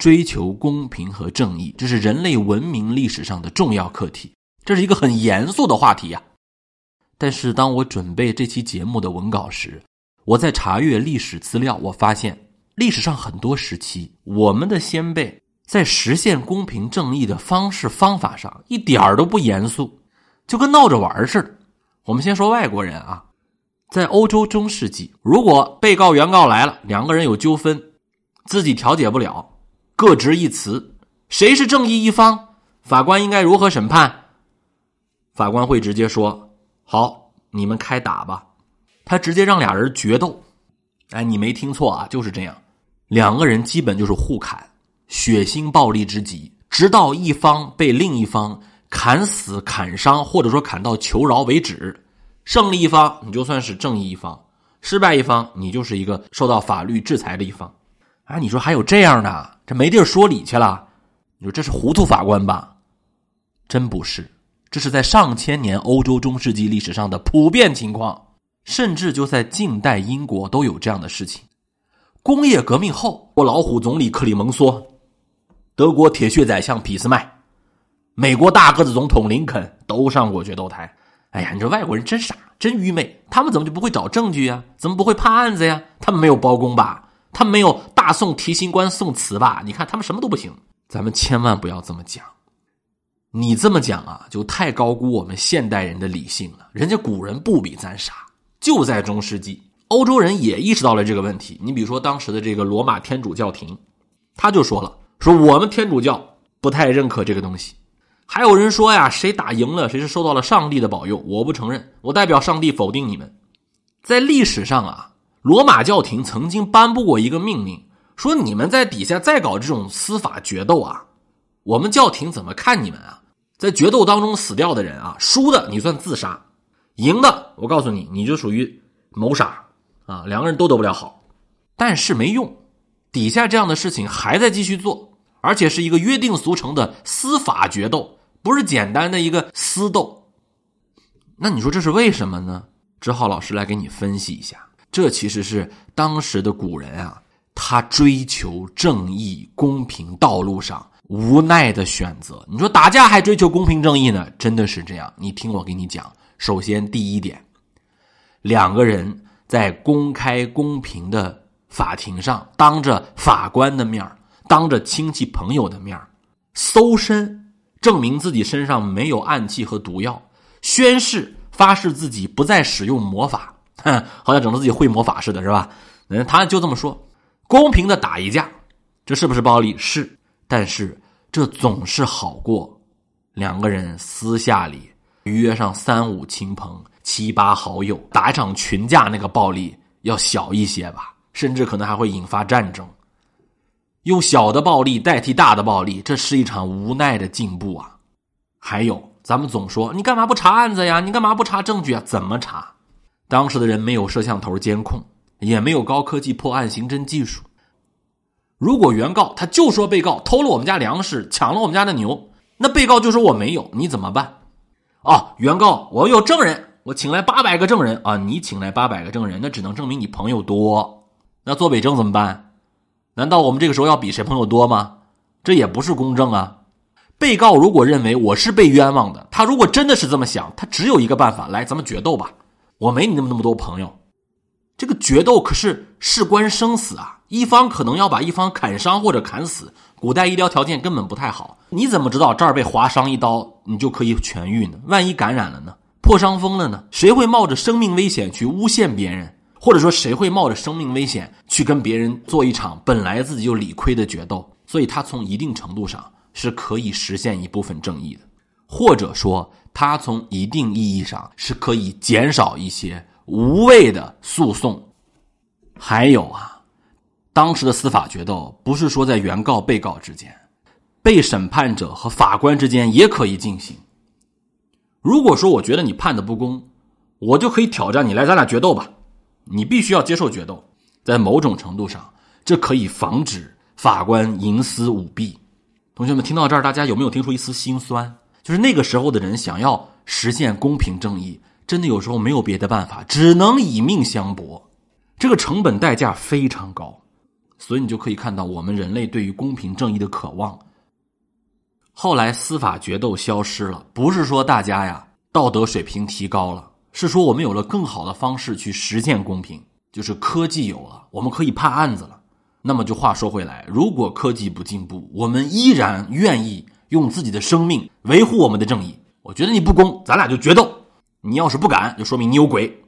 追求公平和正义，这是人类文明历史上的重要课题，这是一个很严肃的话题呀。但是，当我准备这期节目的文稿时，我在查阅历史资料，我发现历史上很多时期，我们的先辈在实现公平正义的方式方法上一点都不严肃，就跟闹着玩似的。我们先说外国人啊，在欧洲中世纪，如果被告原告来了，两个人有纠纷，自己调解不了。各执一词，谁是正义一方？法官应该如何审判？法官会直接说：“好，你们开打吧。”他直接让俩人决斗。哎，你没听错啊，就是这样。两个人基本就是互砍，血腥暴力之极，直到一方被另一方砍死、砍伤，或者说砍到求饶为止。胜利一方，你就算是正义一方；失败一方，你就是一个受到法律制裁的一方。啊，你说还有这样的？这没地儿说理去了。你说这是糊涂法官吧？真不是，这是在上千年欧洲中世纪历史上的普遍情况，甚至就在近代英国都有这样的事情。工业革命后，我老虎总理克里蒙梭，德国铁血宰相俾斯麦，美国大个子总统林肯都上过决斗台。哎呀，你说外国人真傻，真愚昧，他们怎么就不会找证据呀？怎么不会判案子呀？他们没有包公吧？他们没有大宋提刑官宋慈吧？你看他们什么都不行。咱们千万不要这么讲，你这么讲啊，就太高估我们现代人的理性了。人家古人不比咱傻，就在中世纪，欧洲人也意识到了这个问题。你比如说当时的这个罗马天主教廷，他就说了：“说我们天主教不太认可这个东西。”还有人说呀：“谁打赢了，谁是受到了上帝的保佑。”我不承认，我代表上帝否定你们。在历史上啊。罗马教廷曾经颁布过一个命令，说你们在底下再搞这种司法决斗啊，我们教廷怎么看你们啊？在决斗当中死掉的人啊，输的你算自杀，赢的我告诉你，你就属于谋杀啊，两个人都得不了好。但是没用，底下这样的事情还在继续做，而且是一个约定俗成的司法决斗，不是简单的一个私斗。那你说这是为什么呢？志浩老师来给你分析一下。这其实是当时的古人啊，他追求正义、公平道路上无奈的选择。你说打架还追求公平正义呢？真的是这样？你听我给你讲。首先，第一点，两个人在公开公平的法庭上，当着法官的面当着亲戚朋友的面搜身，证明自己身上没有暗器和毒药，宣誓发誓自己不再使用魔法。哼，好像整的自己会魔法似的，是吧？嗯，他就这么说，公平的打一架，这是不是暴力？是，但是这总是好过两个人私下里约上三五亲朋、七八好友打一场群架，那个暴力要小一些吧？甚至可能还会引发战争。用小的暴力代替大的暴力，这是一场无奈的进步啊！还有，咱们总说你干嘛不查案子呀？你干嘛不查证据啊？怎么查？当时的人没有摄像头监控，也没有高科技破案刑侦技术。如果原告他就说被告偷了我们家粮食，抢了我们家的牛，那被告就说我没有，你怎么办？啊，原告我有证人，我请来八百个证人啊，你请来八百个证人，那只能证明你朋友多。那做伪证怎么办？难道我们这个时候要比谁朋友多吗？这也不是公正啊。被告如果认为我是被冤枉的，他如果真的是这么想，他只有一个办法，来，咱们决斗吧。我没你那么那么多朋友，这个决斗可是事关生死啊！一方可能要把一方砍伤或者砍死。古代医疗条件根本不太好，你怎么知道这儿被划伤一刀你就可以痊愈呢？万一感染了呢？破伤风了呢？谁会冒着生命危险去诬陷别人？或者说谁会冒着生命危险去跟别人做一场本来自己就理亏的决斗？所以，他从一定程度上是可以实现一部分正义的，或者说。他从一定意义上是可以减少一些无谓的诉讼。还有啊，当时的司法决斗不是说在原告、被告之间，被审判者和法官之间也可以进行。如果说我觉得你判的不公，我就可以挑战你来，咱俩决斗吧。你必须要接受决斗。在某种程度上，这可以防止法官营私舞弊。同学们听到这儿，大家有没有听出一丝心酸？就是那个时候的人想要实现公平正义，真的有时候没有别的办法，只能以命相搏，这个成本代价非常高。所以你就可以看到我们人类对于公平正义的渴望。后来司法决斗消失了，不是说大家呀道德水平提高了，是说我们有了更好的方式去实现公平，就是科技有了，我们可以判案子了。那么就话说回来，如果科技不进步，我们依然愿意用自己的生命维护我们的正义。我觉得你不公，咱俩就决斗。你要是不敢，就说明你有鬼。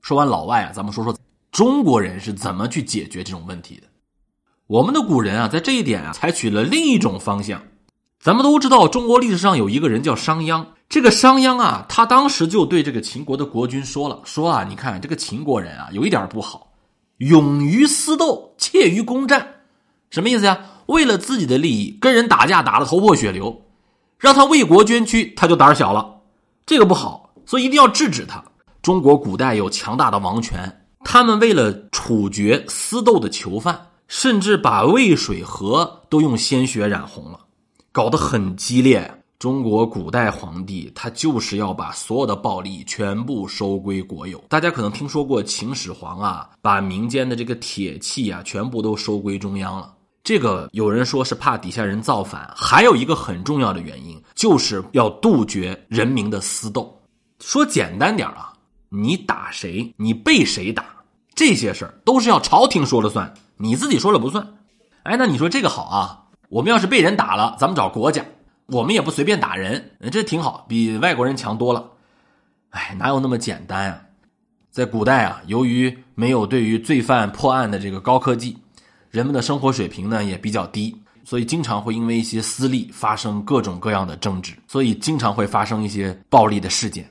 说完老外啊，咱们说说中国人是怎么去解决这种问题的。我们的古人啊，在这一点啊，采取了另一种方向。咱们都知道，中国历史上有一个人叫商鞅。这个商鞅啊，他当时就对这个秦国的国君说了：“说啊，你看这个秦国人啊，有一点不好，勇于私斗，怯于攻战。什么意思呀？为了自己的利益，跟人打架打得头破血流，让他为国捐躯，他就胆小了。这个不好，所以一定要制止他。中国古代有强大的王权，他们为了处决私斗的囚犯，甚至把渭水河都用鲜血染红了。”搞得很激烈。中国古代皇帝他就是要把所有的暴力全部收归国有。大家可能听说过秦始皇啊，把民间的这个铁器啊全部都收归中央了。这个有人说是怕底下人造反，还有一个很重要的原因就是要杜绝人民的私斗。说简单点啊，你打谁，你被谁打，这些事儿都是要朝廷说了算，你自己说了不算。哎，那你说这个好啊？我们要是被人打了，咱们找国家，我们也不随便打人，这挺好，比外国人强多了。哎，哪有那么简单啊？在古代啊，由于没有对于罪犯破案的这个高科技，人们的生活水平呢也比较低，所以经常会因为一些私利发生各种各样的争执，所以经常会发生一些暴力的事件。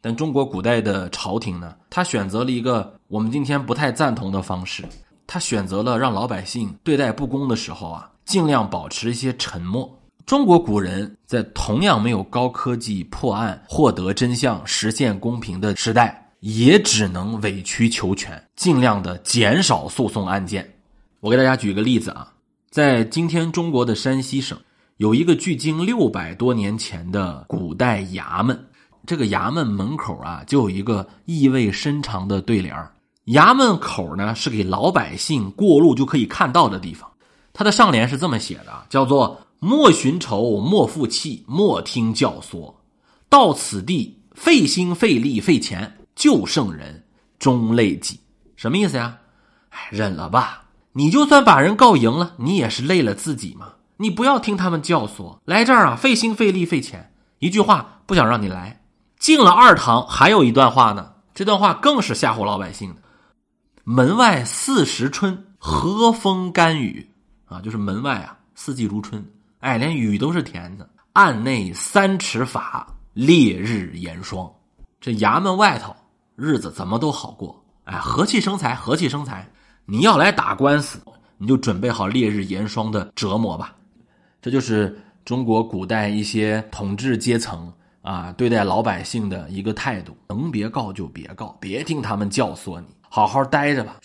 但中国古代的朝廷呢，他选择了一个我们今天不太赞同的方式，他选择了让老百姓对待不公的时候啊。尽量保持一些沉默。中国古人在同样没有高科技破案、获得真相、实现公平的时代，也只能委曲求全，尽量的减少诉讼案件。我给大家举个例子啊，在今天中国的山西省，有一个距今六百多年前的古代衙门，这个衙门门口啊，就有一个意味深长的对联衙门口呢，是给老百姓过路就可以看到的地方。他的上联是这么写的，叫做“莫寻仇，莫负气，莫听教唆，到此地费心费力费钱救圣人，终累己。”什么意思呀？哎，忍了吧，你就算把人告赢了，你也是累了自己嘛。你不要听他们教唆，来这儿啊，费心费力费钱，一句话不想让你来。进了二堂，还有一段话呢，这段话更是吓唬老百姓的：“门外四时春，和风甘雨。”啊，就是门外啊，四季如春，哎，连雨都是甜的。案内三尺法，烈日炎霜。这衙门外头日子怎么都好过，哎，和气生财，和气生财。你要来打官司，你就准备好烈日炎霜的折磨吧。这就是中国古代一些统治阶层啊，对待老百姓的一个态度：能别告就别告，别听他们教唆你，好好待着吧。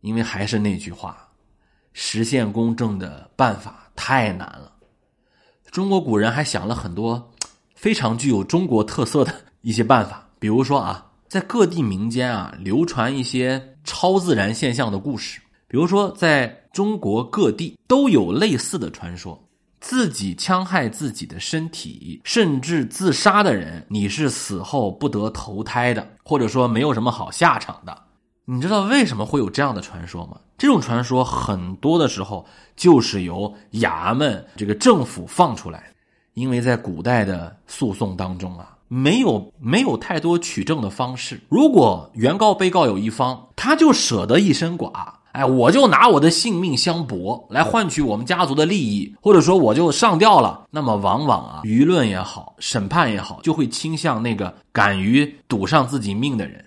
因为还是那句话。实现公正的办法太难了。中国古人还想了很多非常具有中国特色的一些办法，比如说啊，在各地民间啊流传一些超自然现象的故事。比如说，在中国各地都有类似的传说：自己戕害自己的身体，甚至自杀的人，你是死后不得投胎的，或者说没有什么好下场的。你知道为什么会有这样的传说吗？这种传说很多的时候就是由衙门这个政府放出来，因为在古代的诉讼当中啊，没有没有太多取证的方式。如果原告被告有一方，他就舍得一身剐，哎，我就拿我的性命相搏来换取我们家族的利益，或者说我就上吊了，那么往往啊，舆论也好，审判也好，就会倾向那个敢于赌上自己命的人。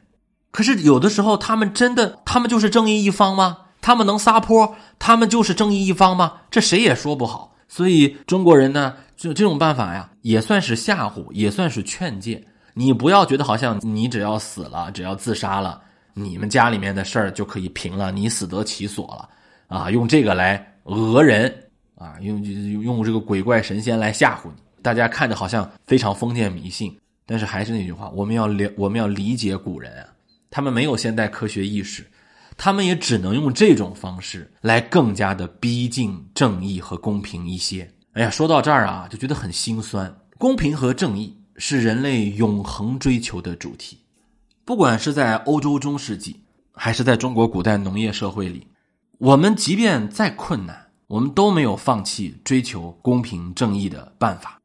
可是有的时候，他们真的，他们就是正义一方吗？他们能撒泼，他们就是正义一方吗？这谁也说不好。所以中国人呢，就这种办法呀，也算是吓唬，也算是劝诫。你不要觉得好像你只要死了，只要自杀了，你们家里面的事儿就可以平了，你死得其所了啊！用这个来讹人啊，用用这个鬼怪神仙来吓唬你。大家看着好像非常封建迷信，但是还是那句话，我们要了，我们要理解古人啊。他们没有现代科学意识，他们也只能用这种方式来更加的逼近正义和公平一些。哎呀，说到这儿啊，就觉得很心酸。公平和正义是人类永恒追求的主题，不管是在欧洲中世纪，还是在中国古代农业社会里，我们即便再困难，我们都没有放弃追求公平正义的办法。